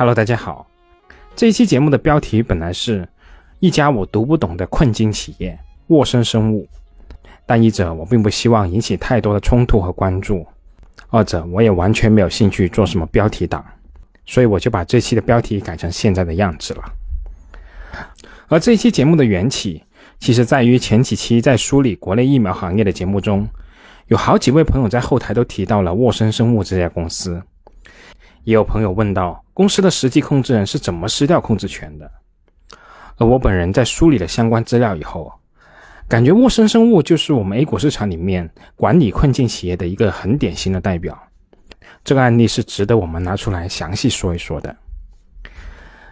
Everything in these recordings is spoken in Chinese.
Hello，大家好。这一期节目的标题本来是一家我读不懂的困境企业——沃森生物，但一者我并不希望引起太多的冲突和关注，二者我也完全没有兴趣做什么标题党，所以我就把这期的标题改成现在的样子了。而这一期节目的缘起，其实在于前几期在梳理国内疫苗行业的节目中，有好几位朋友在后台都提到了沃森生物这家公司。也有朋友问到，公司的实际控制人是怎么失掉控制权的？而我本人在梳理了相关资料以后，感觉沃生生物就是我们 A 股市场里面管理困境企业的一个很典型的代表。这个案例是值得我们拿出来详细说一说的。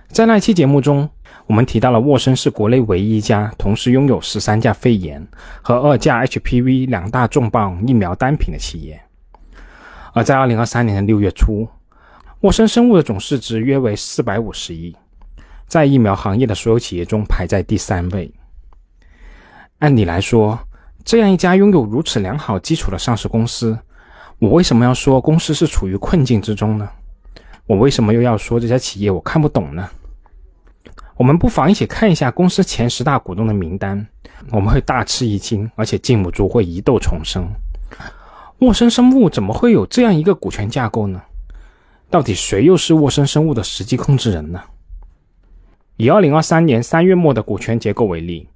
在那期节目中，我们提到了沃森是国内唯一一家同时拥有十三架肺炎和二价 HPV 两大重磅疫苗单品的企业。而在二零二三年的六月初。沃森生物的总市值约为四百五十亿，在疫苗行业的所有企业中排在第三位。按理来说，这样一家拥有如此良好基础的上市公司，我为什么要说公司是处于困境之中呢？我为什么又要说这家企业我看不懂呢？我们不妨一起看一下公司前十大股东的名单，我们会大吃一惊，而且禁不住会疑窦丛生。沃森生物怎么会有这样一个股权架构呢？到底谁又是沃森生物的实际控制人呢？以二零二三年三月末的股权结构为例，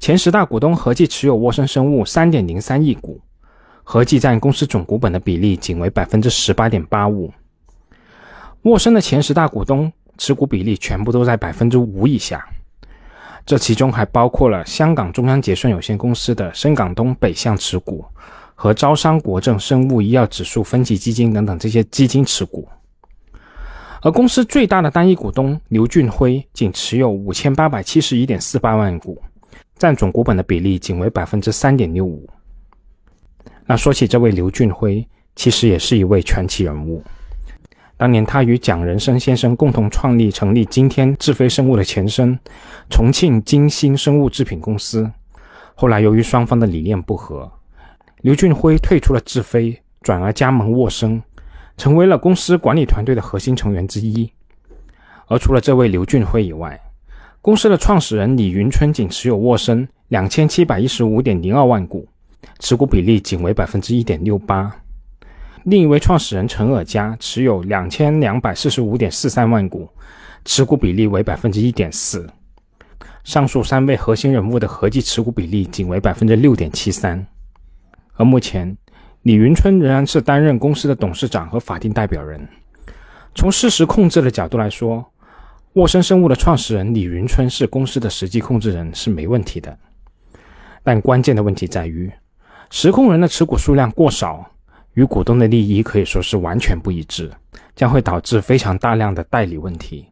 前十大股东合计持有沃森生物三点零三亿股，合计占公司总股本的比例仅为百分之十八点八五。沃森的前十大股东持股比例全部都在百分之五以下，这其中还包括了香港中央结算有限公司的深港东北向持股。和招商国证生物医药指数分级基金等等这些基金持股，而公司最大的单一股东刘俊辉仅持有五千八百七十一点四八万股，占总股本的比例仅为百分之三点六五。那说起这位刘俊辉，其实也是一位传奇人物。当年他与蒋仁生先生共同创立成立今天智飞生物的前身重庆金星生物制品公司，后来由于双方的理念不合。刘俊辉退出了智飞，转而加盟沃森，成为了公司管理团队的核心成员之一。而除了这位刘俊辉以外，公司的创始人李云春仅持有沃森两千七百一十五点零二万股，持股比例仅为百分之一点六八。另一位创始人陈尔佳持有两千两百四十五点四三万股，持股比例为百分之一点四。上述三位核心人物的合计持股比例仅为百分之六点七三。而目前，李云春仍然是担任公司的董事长和法定代表人。从事实控制的角度来说，沃森生物的创始人李云春是公司的实际控制人是没问题的。但关键的问题在于，实控人的持股数量过少，与股东的利益可以说是完全不一致，将会导致非常大量的代理问题。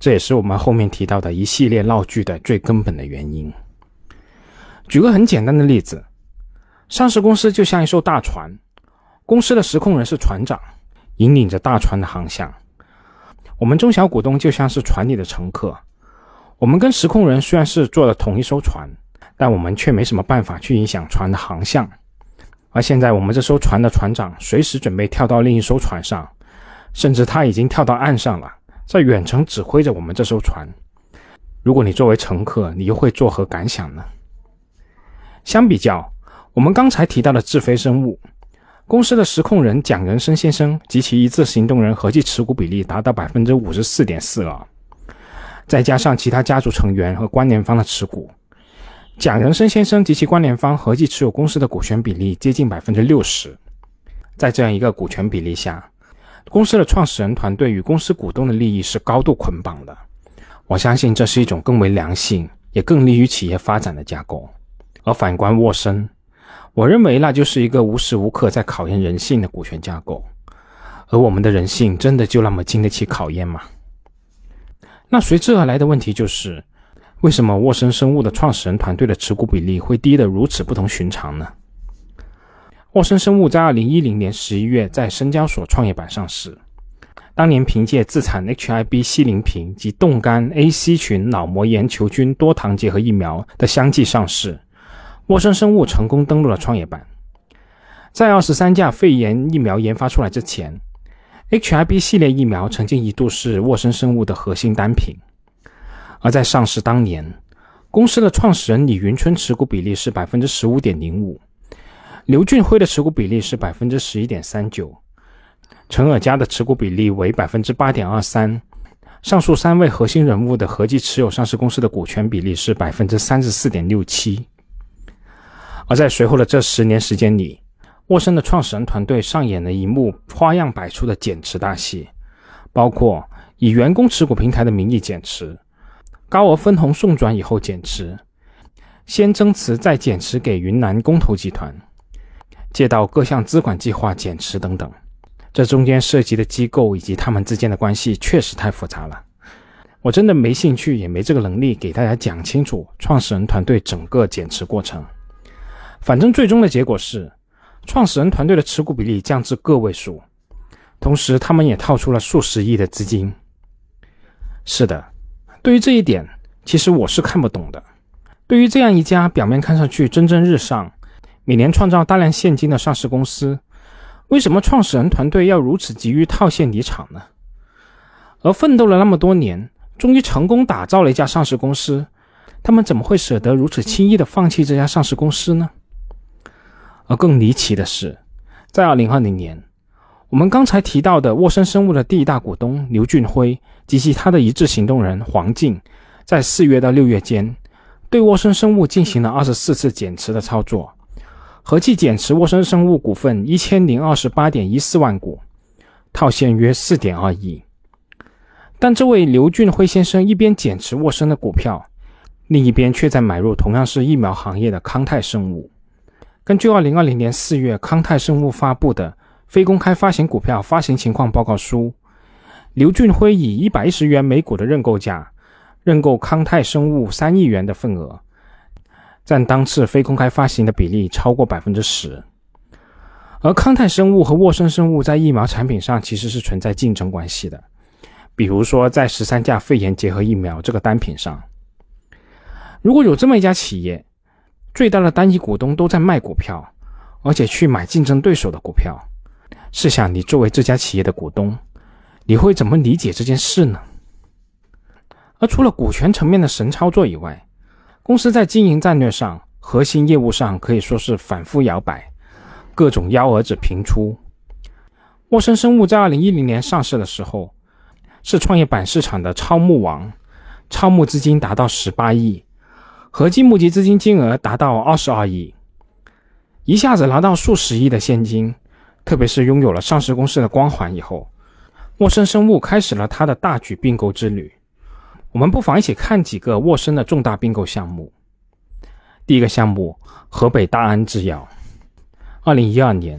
这也是我们后面提到的一系列闹剧的最根本的原因。举个很简单的例子。上市公司就像一艘大船，公司的实控人是船长，引领着大船的航向。我们中小股东就像是船里的乘客，我们跟实控人虽然是坐了同一艘船，但我们却没什么办法去影响船的航向。而现在，我们这艘船的船长随时准备跳到另一艘船上，甚至他已经跳到岸上了，在远程指挥着我们这艘船。如果你作为乘客，你又会作何感想呢？相比较。我们刚才提到的智飞生物公司的实控人蒋仁生先生及其一致行动人合计持股比例达到百分之五十四点四了，再加上其他家族成员和关联方的持股，蒋仁生先生及其关联方合计持有公司的股权比例接近百分之六十。在这样一个股权比例下，公司的创始人团队与公司股东的利益是高度捆绑的。我相信这是一种更为良性，也更利于企业发展的架构。而反观沃森。我认为那就是一个无时无刻在考验人性的股权架构，而我们的人性真的就那么经得起考验吗？那随之而来的问题就是，为什么沃森生物的创始人团队的持股比例会低得如此不同寻常呢？沃森生物在二零一零年十一月在深交所创业板上市，当年凭借自产 HIB 西林平及冻干 A C 群脑膜炎球菌多糖结合疫苗的相继上市。沃森生物成功登陆了创业板，在二十三价肺炎疫苗研发出来之前，HIB 系列疫苗曾经一度是沃森生物的核心单品，而在上市当年，公司的创始人李云春持股比例是百分之十五点零五，刘俊辉的持股比例是百分之十一点三九，陈尔嘉的持股比例为百分之八点二三。上述三位核心人物的合计持有上市公司的股权比例是百分之三十四点六七。而在随后的这十年时间里，沃森的创始人团队上演了一幕花样百出的减持大戏，包括以员工持股平台的名义减持，高额分红送转以后减持，先增持再减持给云南公投集团，借到各项资管计划减持等等。这中间涉及的机构以及他们之间的关系确实太复杂了，我真的没兴趣也没这个能力给大家讲清楚创始人团队整个减持过程。反正最终的结果是，创始人团队的持股比例降至个位数，同时他们也套出了数十亿的资金。是的，对于这一点，其实我是看不懂的。对于这样一家表面看上去蒸蒸日上、每年创造大量现金的上市公司，为什么创始人团队要如此急于套现离场呢？而奋斗了那么多年，终于成功打造了一家上市公司，他们怎么会舍得如此轻易的放弃这家上市公司呢？而更离奇的是，在2020年，我们刚才提到的沃森生物的第一大股东刘俊辉及其他的一致行动人黄静，在四月到六月间，对沃森生物进行了二十四次减持的操作。合计减持沃森生物股份一千零二十八点一四万股，套现约四点二亿。但这位刘俊辉先生一边减持沃森的股票，另一边却在买入同样是疫苗行业的康泰生物。根据二零二零年四月康泰生物发布的非公开发行股票发行情况报告书，刘俊辉以一百一十元每股的认购价认购康泰生物三亿元的份额。占当次非公开发行的比例超过百分之十，而康泰生物和沃森生物在疫苗产品上其实是存在竞争关系的，比如说在十三价肺炎结核疫苗这个单品上，如果有这么一家企业，最大的单一股东都在卖股票，而且去买竞争对手的股票，试想你作为这家企业的股东，你会怎么理解这件事呢？而除了股权层面的神操作以外，公司在经营战略上、核心业务上可以说是反复摇摆，各种幺蛾子频出。沃森生物在二零一零年上市的时候，是创业板市场的超募王，超募资金达到十八亿，合计募集资金金额达到二十二亿，一下子拿到数十亿的现金，特别是拥有了上市公司的光环以后，沃森生物开始了他的大举并购之旅。我们不妨一起看几个沃森的重大并购项目。第一个项目，河北大安制药。二零一二年，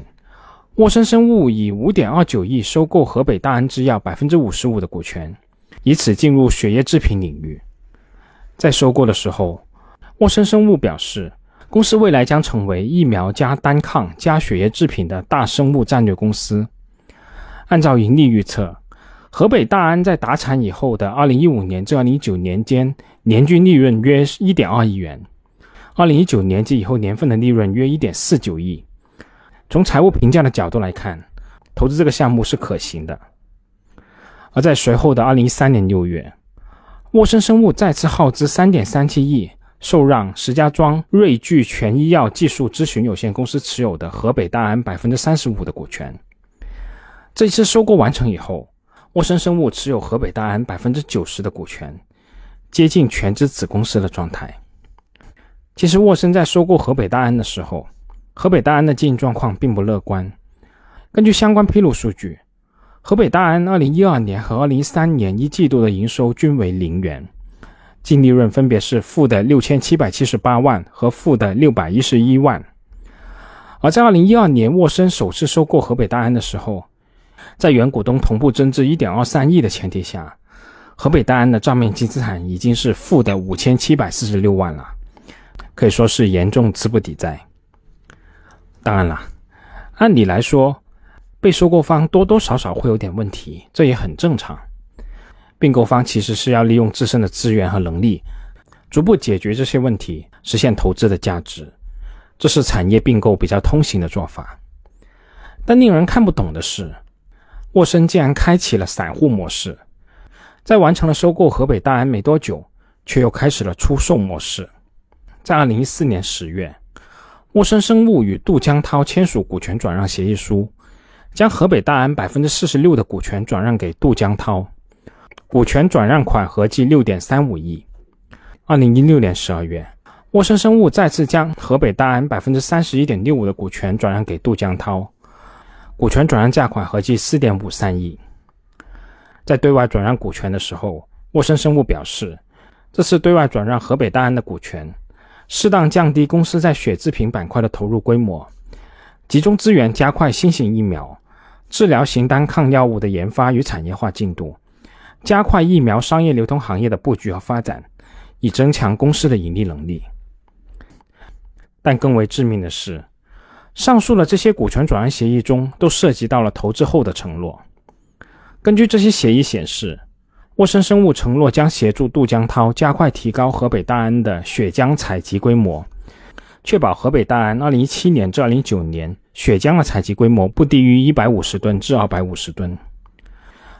沃森生物以五点二九亿收购河北大安制药百分之五十五的股权，以此进入血液制品领域。在收购的时候，沃森生物表示，公司未来将成为疫苗加单抗加血液制品的大生物战略公司。按照盈利预测。河北大安在达产以后的二零一五年至二零一九年间，年均利润约一点二亿元；二零一九年及以后年份的利润约一点四九亿。从财务评价的角度来看，投资这个项目是可行的。而在随后的二零一三年六月，沃森生物再次耗资三点三七亿，受让石家庄瑞聚全医药技术咨询有限公司持有的河北大安百分之三十五的股权。这次收购完成以后。沃森生物持有河北大安百分之九十的股权，接近全资子公司的状态。其实，沃森在收购河北大安的时候，河北大安的经营状况并不乐观。根据相关披露数据，河北大安2012年和2013年一季度的营收均为零元，净利润分别是负的6778万和负的611万。而在2012年，沃森首次收购河北大安的时候，在原股东同步增资一点二三亿的前提下，河北大安的账面净资产已经是负的五千七百四十六万了，可以说是严重资不抵债。当然了，按理来说，被收购方多多少少会有点问题，这也很正常。并购方其实是要利用自身的资源和能力，逐步解决这些问题，实现投资的价值，这是产业并购比较通行的做法。但令人看不懂的是。沃森竟然开启了散户模式，在完成了收购河北大安没多久，却又开始了出售模式。在二零一四年十月，沃森生物与杜江涛签署股权转让协议书，将河北大安百分之四十六的股权转让给杜江涛，股权转让款合计六点三五亿。二零一六年十二月，沃森生物再次将河北大安百分之三十一点六五的股权转让给杜江涛。股权转让价款合计四点五三亿。在对外转让股权的时候，沃森生物表示，这次对外转让河北大安的股权，适当降低公司在血制品板块的投入规模，集中资源加快新型疫苗、治疗型单抗药物的研发与产业化进度，加快疫苗商业流通行业的布局和发展，以增强公司的盈利能力。但更为致命的是。上述的这些股权转让协议中，都涉及到了投资后的承诺。根据这些协议显示，沃森生物承诺将协助杜江涛加快提高河北大安的血浆采集规模，确保河北大安2017年至2019年血浆的采集规模不低于150吨至250吨。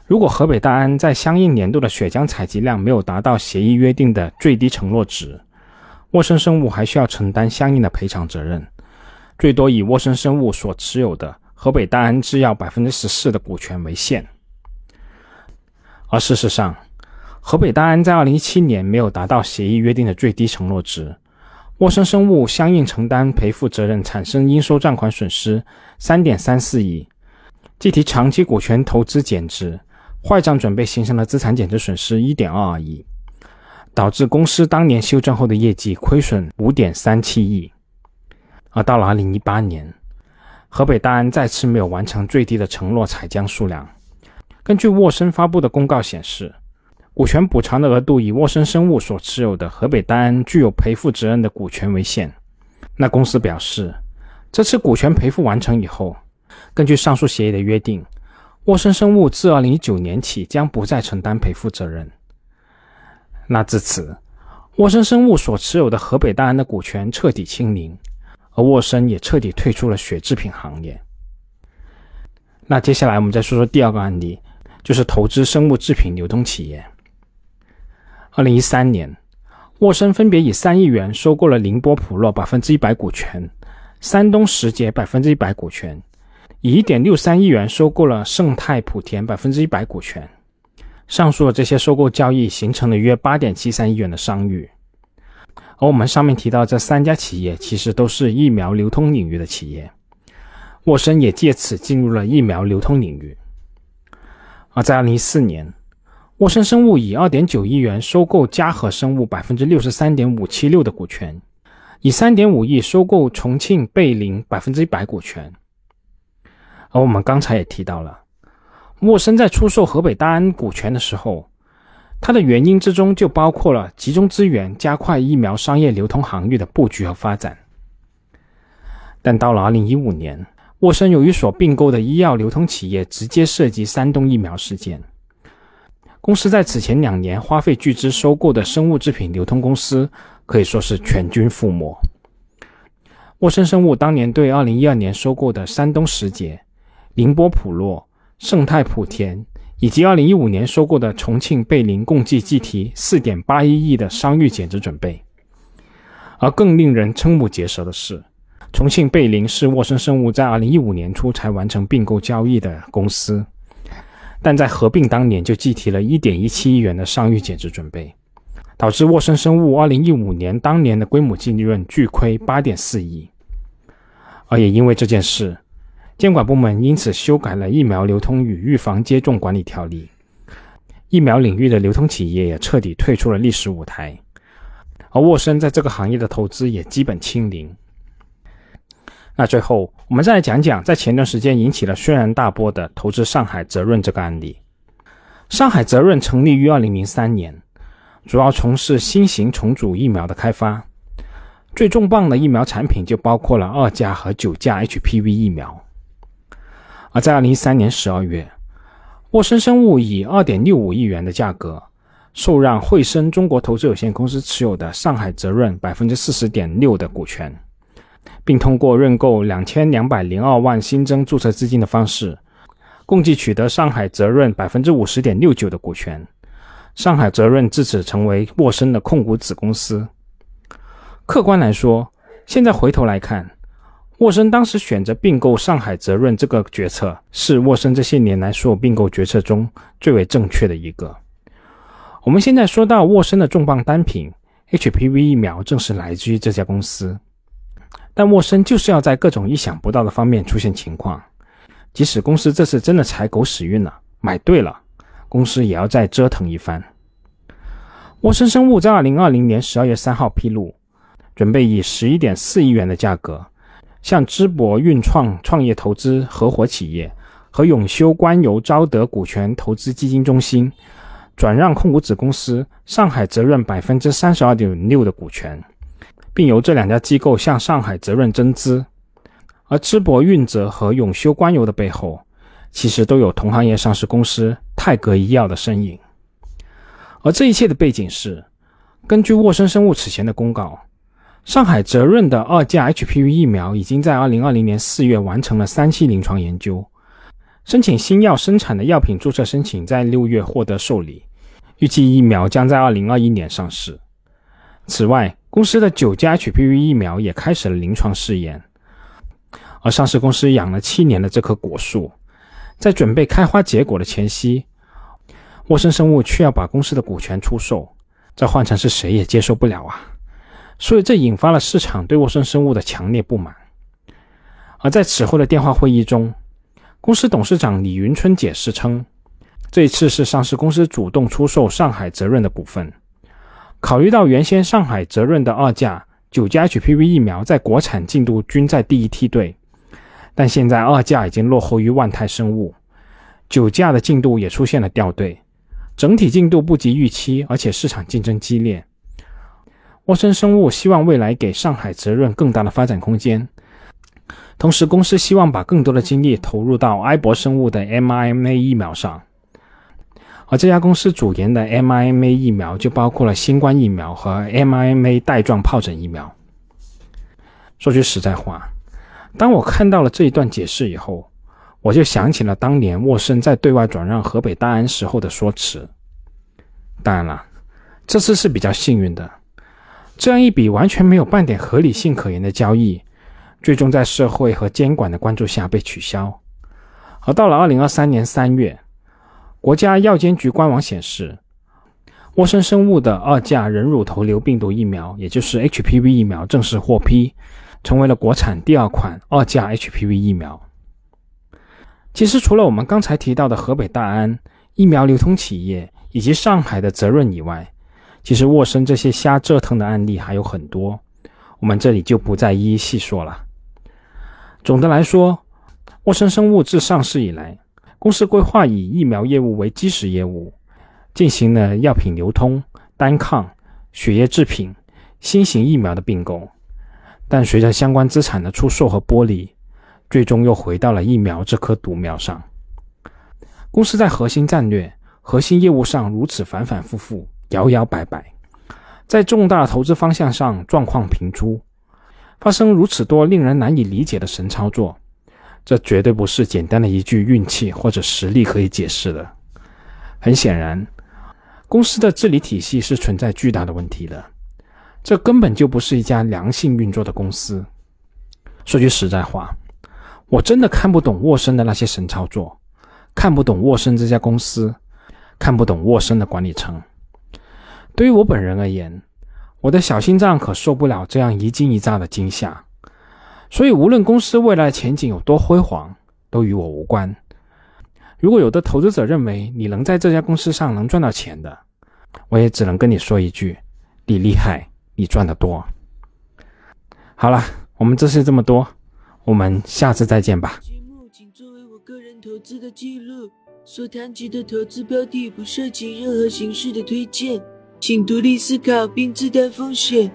如果河北大安在相应年度的血浆采集量没有达到协议约定的最低承诺值，沃森生物还需要承担相应的赔偿责任。最多以沃森生物所持有的河北大安制药百分之十四的股权为限，而事实上，河北大安在二零一七年没有达到协议约定的最低承诺值，沃森生物相应承担赔付责任，产生应收账款损失三点三四亿，计提长期股权投资减值，坏账准备形成的资产减值损失一点二二亿，导致公司当年修正后的业绩亏损五点三七亿。而到了二零一八年，河北大安再次没有完成最低的承诺采浆数量。根据沃森发布的公告显示，股权补偿的额度以沃森生物所持有的河北大安具有赔付责任的股权为限。那公司表示，这次股权赔付完成以后，根据上述协议的约定，沃森生物自二零一九年起将不再承担赔付责任。那至此，沃森生物所持有的河北大安的股权彻底清零。而沃森也彻底退出了血制品行业。那接下来我们再说说第二个案例，就是投资生物制品流通企业。二零一三年，沃森分别以三亿元收购了宁波普洛百分之一百股权，山东时捷百分之一百股权，以一点六三亿元收购了盛泰莆田百分之一百股权。上述的这些收购交易形成了约八点七三亿元的商誉。而我们上面提到这三家企业，其实都是疫苗流通领域的企业，沃森也借此进入了疫苗流通领域。而在二零一四年，沃森生物以二点九亿元收购嘉禾生物百分之六十三点五七六的股权，以三点五亿收购重庆贝林百分之一百股权。而我们刚才也提到了，沃森在出售河北大安股权的时候。它的原因之中就包括了集中资源加快疫苗商业流通行业的布局和发展。但到了二零一五年，沃森由于所并购的医药流通企业直接涉及山东疫苗事件，公司在此前两年花费巨资收购的生物制品流通公司可以说是全军覆没。沃森生物当年对二零一二年收购的山东时捷、宁波普洛、盛泰莆田。以及2015年收购的重庆贝林共计计提4.81亿的商誉减值准备，而更令人瞠目结舌的是，重庆贝林是沃森生物在2015年初才完成并购交易的公司，但在合并当年就计提了1.17亿元的商誉减值准备，导致沃森生物2015年当年的规模净利润巨亏8.4亿，而也因为这件事。监管部门因此修改了《疫苗流通与预防接种管理条例》，疫苗领域的流通企业也彻底退出了历史舞台，而沃森在这个行业的投资也基本清零。那最后，我们再来讲讲在前段时间引起了轩然大波的投资上海泽润这个案例。上海泽润成立于二零零三年，主要从事新型重组疫苗的开发，最重磅的疫苗产品就包括了二价和九价 HPV 疫苗。在二零一三年十二月，沃森生物以二点六五亿元的价格，受让汇生中国投资有限公司持有的上海泽润百分之四十点六的股权，并通过认购两千两百零二万新增注册资金的方式，共计取得上海泽润百分之五十点六九的股权。上海泽润自此成为沃森的控股子公司。客观来说，现在回头来看，沃森当时选择并购上海泽润这个决策，是沃森这些年来所有并购决策中最为正确的一个。我们现在说到沃森的重磅单品 HPV 疫苗，正是来自于这家公司。但沃森就是要在各种意想不到的方面出现情况，即使公司这次真的踩狗屎运了，买对了。公司也要再折腾一番。沃森生物在二零二零年十二月三号披露，准备以十一点四亿元的价格，向淄博运创创业投资合伙企业和永修官油招德股权投资基金中心转让控股子公司上海泽润百分之三十二点六的股权，并由这两家机构向上海泽润增资。而淄博运泽和永修官油的背后，其实都有同行业上市公司。泰格医药的身影，而这一切的背景是，根据沃森生物此前的公告，上海泽润的二价 HPV 疫苗已经在2020年4月完成了三期临床研究，申请新药生产的药品注册申请在六月获得受理，预计疫苗将在2021年上市。此外，公司的九价 HPV 疫苗也开始了临床试验，而上市公司养了七年的这棵果树。在准备开花结果的前夕，沃森生物却要把公司的股权出售，这换成是谁也接受不了啊！所以这引发了市场对沃森生物的强烈不满。而在此后的电话会议中，公司董事长李云春解释称，这一次是上市公司主动出售上海泽润的股份，考虑到原先上海泽润的二价九价 HPV 疫苗在国产进度均在第一梯队。但现在二价已经落后于万泰生物，九价的进度也出现了掉队，整体进度不及预期，而且市场竞争激烈。沃森生物希望未来给上海泽润更大的发展空间，同时公司希望把更多的精力投入到埃博生物的 mRNA 疫苗上，而这家公司主研的 mRNA 疫苗就包括了新冠疫苗和 mRNA 带状疱疹疫苗。说句实在话。当我看到了这一段解释以后，我就想起了当年沃森在对外转让河北大安时候的说辞。当然了，这次是比较幸运的，这样一笔完全没有半点合理性可言的交易，最终在社会和监管的关注下被取消。而到了二零二三年三月，国家药监局官网显示，沃森生物的二价人乳头瘤病毒疫苗，也就是 HPV 疫苗正式获批。成为了国产第二款二价 HPV 疫苗。其实，除了我们刚才提到的河北大安疫苗流通企业以及上海的泽润以外，其实沃森这些瞎折腾的案例还有很多，我们这里就不再一一细说了。总的来说，沃森生物自上市以来，公司规划以疫苗业务为基石业务，进行了药品流通、单抗、血液制品、新型疫苗的并购。但随着相关资产的出售和剥离，最终又回到了疫苗这棵独苗上。公司在核心战略、核心业务上如此反反复复、摇摇摆摆，在重大投资方向上状况频出，发生如此多令人难以理解的神操作，这绝对不是简单的一句运气或者实力可以解释的。很显然，公司的治理体系是存在巨大的问题的。这根本就不是一家良性运作的公司。说句实在话，我真的看不懂沃森的那些神操作，看不懂沃森这家公司，看不懂沃森的管理层。对于我本人而言，我的小心脏可受不了这样一惊一乍的惊吓。所以，无论公司未来前景有多辉煌，都与我无关。如果有的投资者认为你能在这家公司上能赚到钱的，我也只能跟你说一句：你厉害。你赚得多。好了，我们这次这么多，我们下次再见吧。节目仅作为我个人投资的记录，所谈及的投资标的不涉及任何形式的推荐，请独立思考并自担风险。